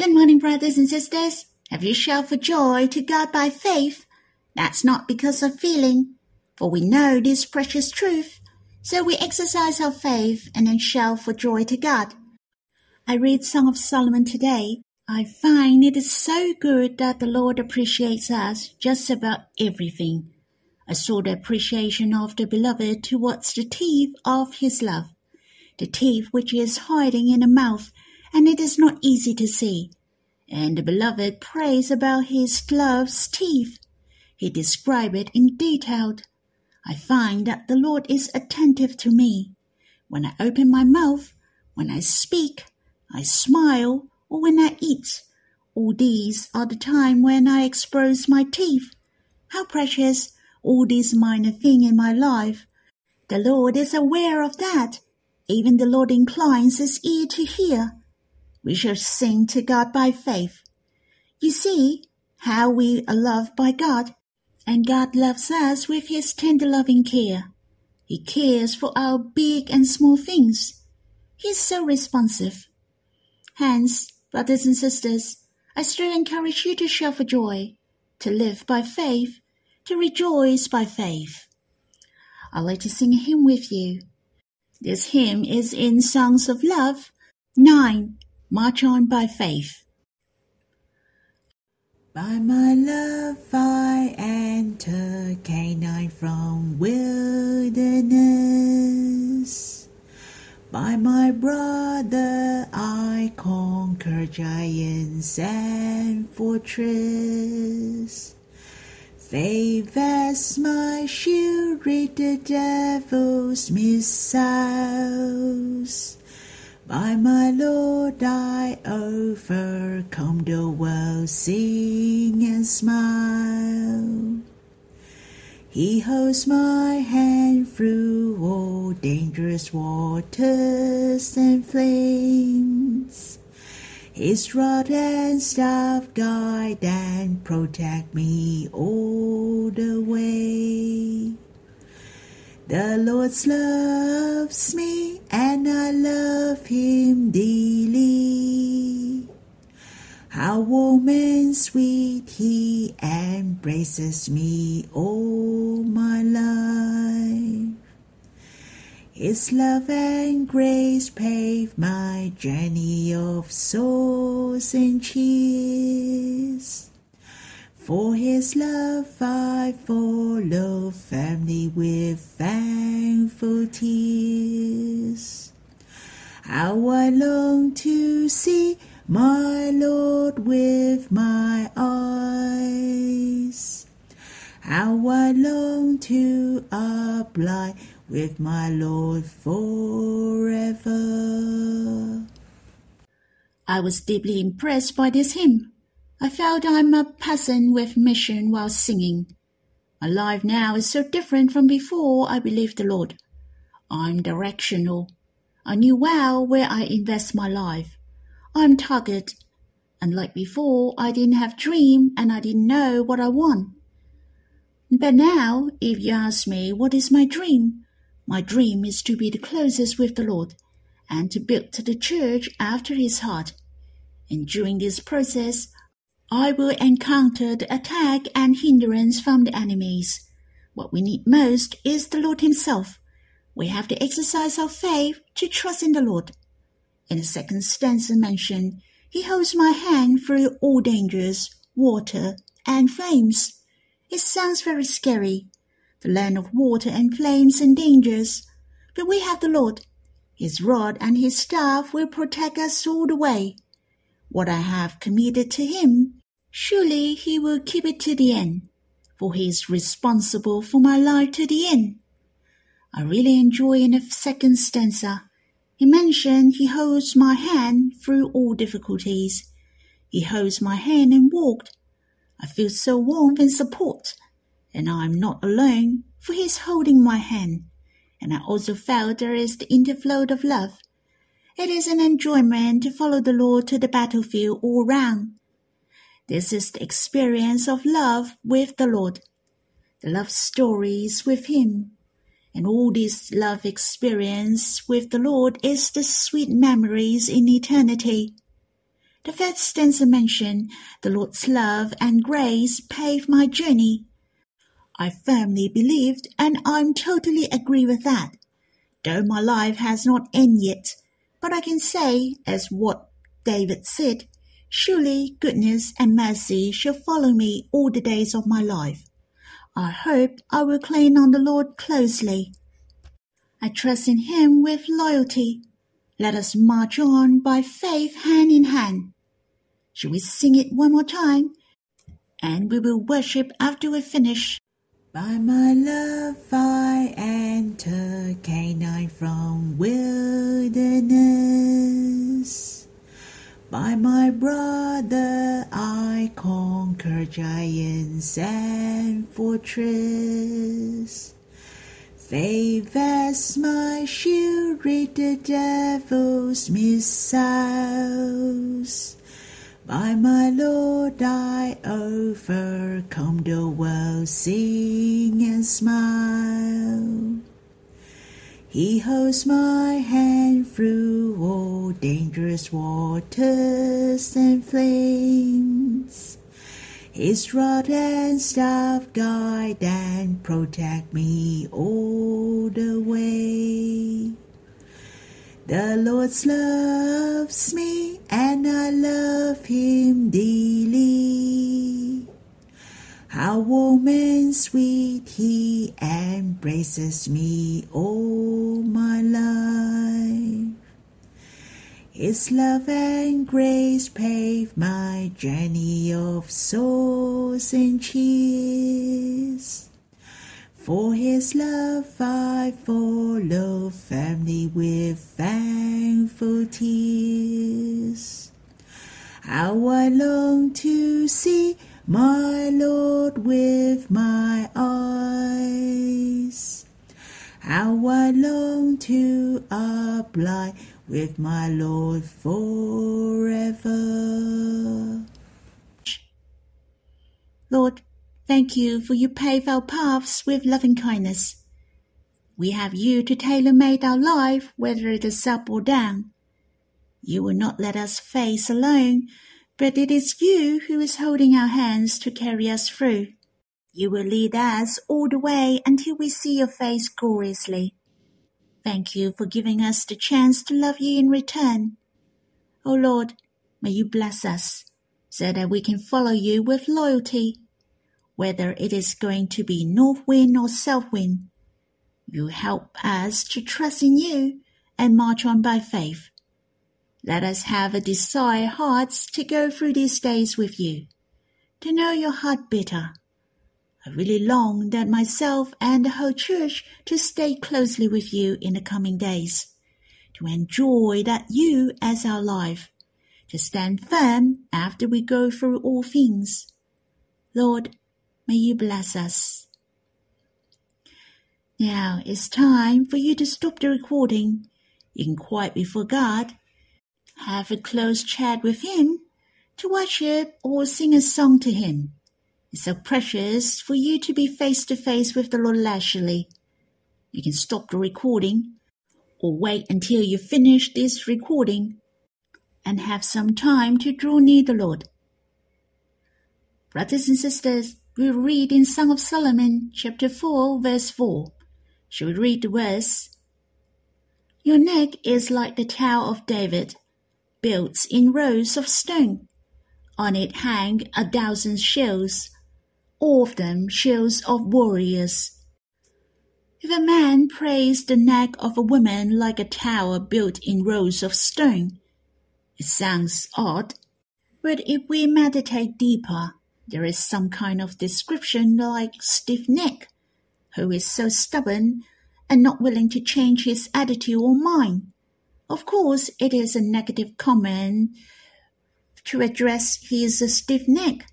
Good morning, brothers and sisters. Have you shouted for joy to God by faith? That's not because of feeling, for we know this precious truth. So we exercise our faith and then shout for joy to God. I read Song of Solomon today. I find it is so good that the Lord appreciates us just about everything. I saw the appreciation of the beloved towards the teeth of his love, the teeth which he is hiding in the mouth, and it is not easy to see. And the beloved prays about his love's teeth. He describes it in detail. I find that the Lord is attentive to me. When I open my mouth, when I speak, I smile, or when I eat. All these are the time when I expose my teeth. How precious all these minor things in my life. The Lord is aware of that. Even the Lord inclines his ear to hear. We shall sing to God by faith. You see how we are loved by God, and God loves us with his tender loving care. He cares for our big and small things. He is so responsive. Hence, brothers and sisters, I still encourage you to shout for joy, to live by faith, to rejoice by faith. I'd like to sing a hymn with you. This hymn is in Songs of Love 9, March On by Faith. By my love I enter Canaan from wilderness. By my brother I conquer giants and fortress. Faith as my shield rid the devil's missiles. By my Lord I overcome the world, sing and smile. He holds my hand through all dangerous waters and flames. His rod and staff guide and protect me all the way. The Lord loves me and I love him dearly. How warm and sweet he embraces me all my life. His love and grace pave my journey of souls and cheers. For his love I follow family with thankful tears. How I long to see my Lord with my eyes. How I long to abide with my Lord forever. I was deeply impressed by this hymn. I felt I'm a peasant with mission while singing. My life now is so different from before I believed the Lord. I'm directional. I knew well where I invest my life. I'm target. And like before, I didn't have dream and I didn't know what I want. But now, if you ask me what is my dream, my dream is to be the closest with the Lord and to build the church after his heart. And during this process, I will encounter the attack and hindrance from the enemies. What we need most is the Lord himself. We have to exercise our faith to trust in the Lord. In the second stanza mentioned, he holds my hand through all dangers, water, and flames. It sounds very scary, the land of water and flames and dangers. But we have the Lord. His rod and his staff will protect us all the way. What I have committed to him, surely he will keep it to the end, for he is responsible for my life to the end. I really enjoy in the second stanza he mentioned he holds my hand through all difficulties. He holds my hand and walked. I feel so warm and support, and I am not alone, for he is holding my hand. And I also felt there is the interflow of love. It is an enjoyment to follow the Lord to the battlefield all round. This is the experience of love with the Lord, the love stories with Him, and all this love experience with the Lord is the sweet memories in eternity. The first stanza mentioned the Lord's love and grace paved my journey. I firmly believed, and I'm totally agree with that. Though my life has not ended yet, but I can say, as what David said, surely goodness and mercy shall follow me all the days of my life. I hope I will cling on the Lord closely. I trust in him with loyalty. Let us march on by faith hand in hand. Shall we sing it one more time? And we will worship after we finish. By my love I enter Canaan from wilderness. By my brother I conquer giants and fortress. Faith as my shield, rid the devil's missiles. By my Lord I overcome the world, sing and smile. He holds my hand through all dangerous waters and flames. His rod and staff guide and protect me all the way. The Lord loves me and I love him dearly. How warm and sweet he embraces me all my life. His love and grace pave my journey of souls and cheers. For his love I follow firmly with thankful tears. How I long to see my Lord with my eyes. How I long to abide with my Lord forever. Lord, thank you for you pave our paths with loving kindness. We have you to tailor made our life, whether it is up or down. You will not let us face alone, but it is you who is holding our hands to carry us through. You will lead us all the way until we see your face gloriously. Thank you for giving us the chance to love you in return. O oh Lord, may you bless us so that we can follow you with loyalty, whether it is going to be north wind or south wind. You help us to trust in you and march on by faith. Let us have a desire hearts to go through these days with you, to know your heart better I really long that myself and the whole church to stay closely with you in the coming days, to enjoy that you as our life, to stand firm after we go through all things. Lord, may you bless us. Now it's time for you to stop the recording. You can quiet before God, have a close chat with Him, to worship or sing a song to Him. It's so precious for you to be face to face with the Lord leisurely. You can stop the recording or wait until you finish this recording and have some time to draw near the Lord. Brothers and sisters, we read in Song of Solomon, chapter 4, verse 4. Shall we read the verse? Your neck is like the Tower of David, built in rows of stone. On it hang a thousand shields all of them shields of warriors. If a man prays the neck of a woman like a tower built in rows of stone, it sounds odd, but if we meditate deeper, there is some kind of description like stiff neck, who is so stubborn and not willing to change his attitude or mind. Of course, it is a negative comment to address his stiff neck.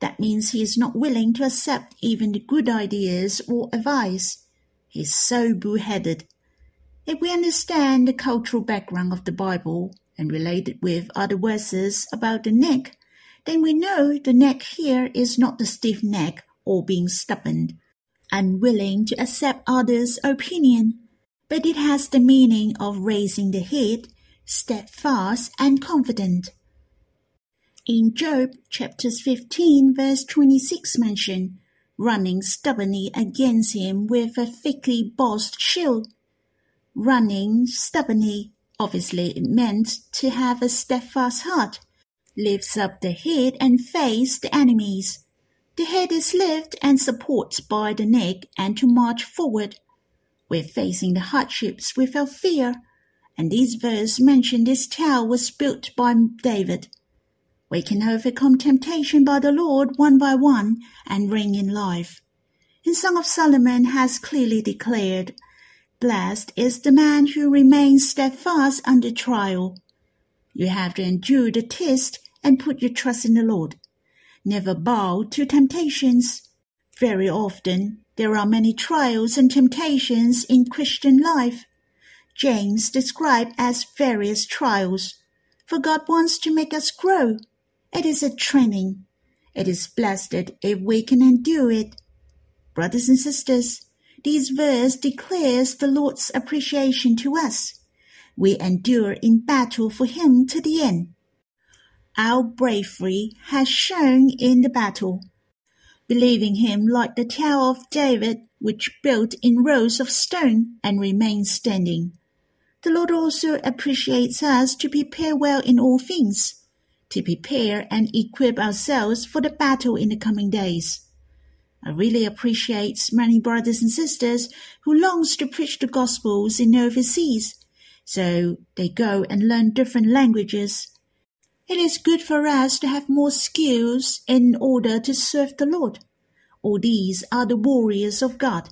That means he is not willing to accept even the good ideas or advice. He is so bull-headed. If we understand the cultural background of the Bible and relate it with other verses about the neck, then we know the neck here is not the stiff neck or being stubborn, unwilling to accept others' opinion, but it has the meaning of raising the head, steadfast and confident. in Job chapters 15 verse 26 mention, running stubbornly against him with a thickly bossed shield. Running stubbornly, obviously it meant to have a steadfast heart, lifts up the head and face the enemies. The head is lifted and supported by the neck and to march forward. We're facing the hardships without fear, and this verse mentioned this tower was built by David. We can overcome temptation by the Lord one by one and reign in life. And Song of Solomon has clearly declared, Blessed is the man who remains steadfast under trial. You have to endure the test and put your trust in the Lord. Never bow to temptations. Very often there are many trials and temptations in Christian life. James described as various trials. For God wants to make us grow it is a training. It is blessed if we can endure it. Brothers and sisters, this verse declares the Lord's appreciation to us. We endure in battle for Him to the end. Our bravery has shown in the battle. Believing Him like the Tower of David, which built in rows of stone and remains standing. The Lord also appreciates us to prepare well in all things to prepare and equip ourselves for the battle in the coming days. I really appreciate many brothers and sisters who longs to preach the gospels in overseas, so they go and learn different languages. It is good for us to have more skills in order to serve the Lord. All these are the warriors of God.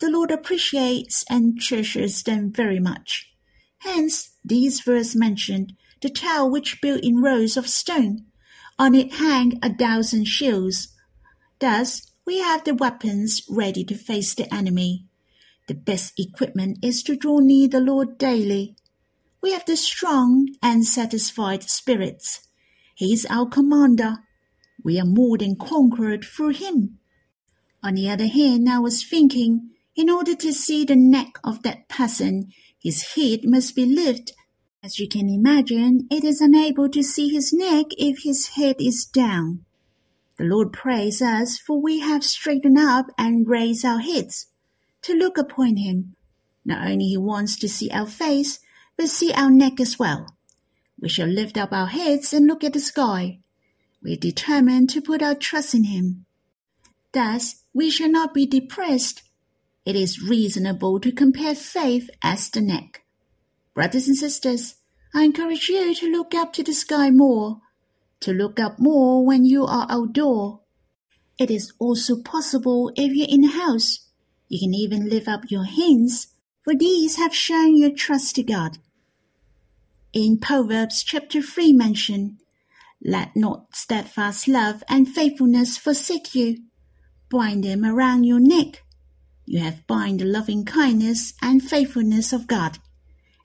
The Lord appreciates and treasures them very much. Hence, these verse mentioned the tower which built in rows of stone. On it hang a thousand shields. Thus, we have the weapons ready to face the enemy. The best equipment is to draw near the Lord daily. We have the strong and satisfied spirits. He is our commander. We are more than conquered through him. On the other hand, I was thinking, in order to see the neck of that person, his head must be lifted as you can imagine, it is unable to see his neck if his head is down. The Lord praise us, for we have straightened up and raised our heads to look upon him. Not only he wants to see our face, but see our neck as well. We shall lift up our heads and look at the sky. We are determined to put our trust in him. Thus, we shall not be depressed. It is reasonable to compare faith as the neck. Brothers and sisters, I encourage you to look up to the sky more, to look up more when you are outdoor. It is also possible if you're in a house. You can even lift up your hands, for these have shown your trust to God. In Proverbs chapter 3 mention, Let not steadfast love and faithfulness forsake you. Bind them around your neck. You have bind the loving kindness and faithfulness of God.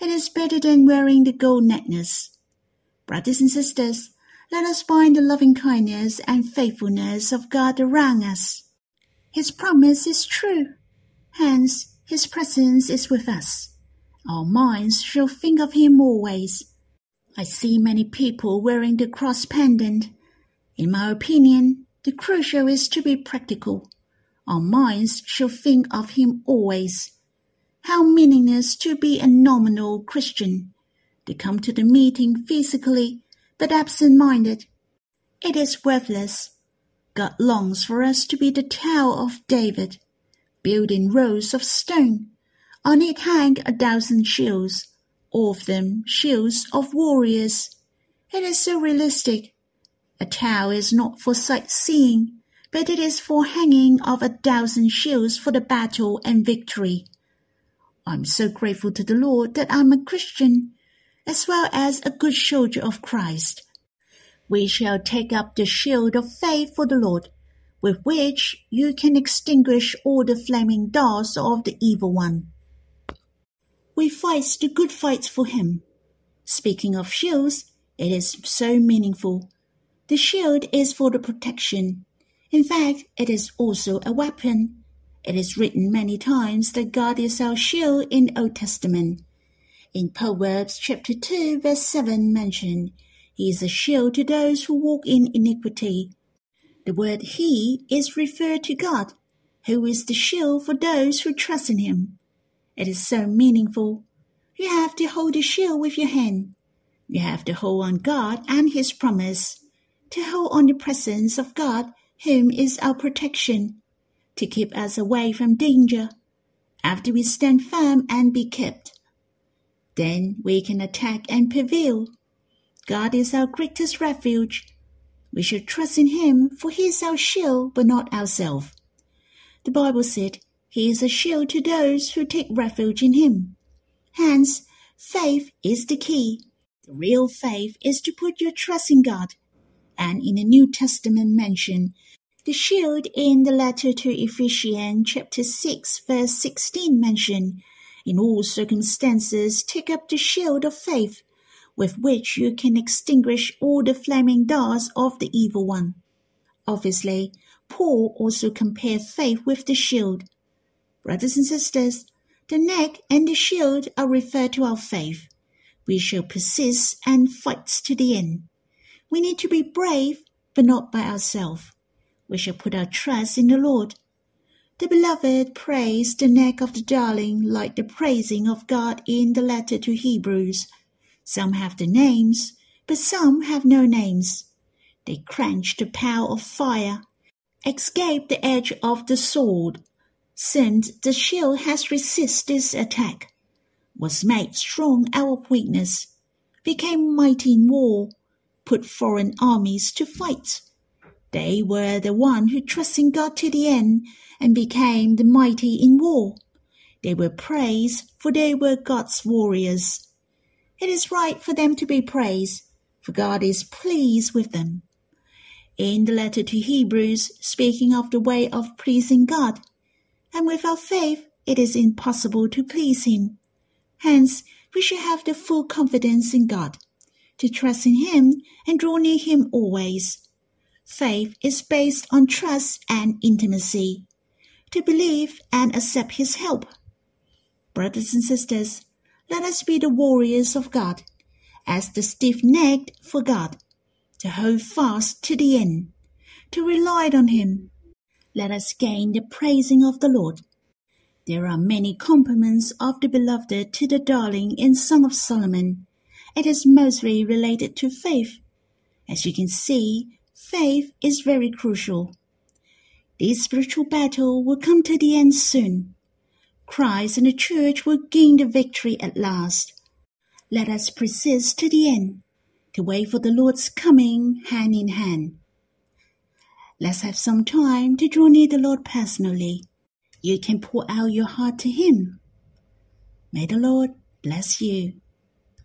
It is better than wearing the gold necklace. Brothers and sisters, let us bind the loving kindness and faithfulness of God around us. His promise is true. Hence, His presence is with us. Our minds shall think of Him always. I see many people wearing the cross pendant. In my opinion, the crucial is to be practical. Our minds shall think of Him always. How meaningless to be a nominal Christian, to come to the meeting physically but absent-minded. It is worthless. God longs for us to be the Tower of David, built in rows of stone. On it hang a thousand shields, all of them shields of warriors. It is so realistic. A tower is not for sightseeing, but it is for hanging of a thousand shields for the battle and victory. I'm so grateful to the Lord that I'm a Christian, as well as a good soldier of Christ. We shall take up the shield of faith for the Lord, with which you can extinguish all the flaming darts of the evil one. We fight the good fight for him. Speaking of shields, it is so meaningful. The shield is for the protection. In fact, it is also a weapon it is written many times that God is our shield in Old Testament. In Proverbs chapter 2 verse 7 mentioned, He is a shield to those who walk in iniquity. The word he is referred to God, who is the shield for those who trust in him. It is so meaningful. You have to hold the shield with your hand. You have to hold on God and his promise, to hold on the presence of God, whom is our protection, to keep us away from danger. After we stand firm and be kept, then we can attack and prevail. God is our greatest refuge. We should trust in Him, for He is our shield, but not ourselves. The Bible said, He is a shield to those who take refuge in Him. Hence, faith is the key. The real faith is to put your trust in God. And in the New Testament mention, the shield in the letter to Ephesians chapter 6 verse 16 mention, in all circumstances take up the shield of faith, with which you can extinguish all the flaming darts of the evil one. Obviously, Paul also compared faith with the shield. Brothers and sisters, the neck and the shield are referred to our faith. We shall persist and fight to the end. We need to be brave, but not by ourselves. We shall put our trust in the Lord. The beloved praise the neck of the darling like the praising of God in the letter to Hebrews. Some have the names, but some have no names. They quench the power of fire, escape the edge of the sword, since the shield has resisted this attack, was made strong out of weakness, became mighty in war, put foreign armies to fight. They were the one who trusted in God to the end and became the mighty in war. They were praised, for they were God's warriors. It is right for them to be praised, for God is pleased with them. In the letter to Hebrews, speaking of the way of pleasing God, and without faith it is impossible to please Him. Hence, we should have the full confidence in God, to trust in Him and draw near Him always. Faith is based on trust and intimacy, to believe and accept His help. Brothers and sisters, let us be the warriors of God, as the stiff-necked for God, to hold fast to the end, to rely on Him. Let us gain the praising of the Lord. There are many compliments of the beloved to the darling in Song of Solomon. It is mostly related to faith. As you can see, faith is very crucial. This spiritual battle will come to the end soon. Christ and the church will gain the victory at last. Let us persist to the end, to wait for the Lord's coming hand in hand. Let's have some time to draw near the Lord personally. You can pour out your heart to Him. May the Lord bless you.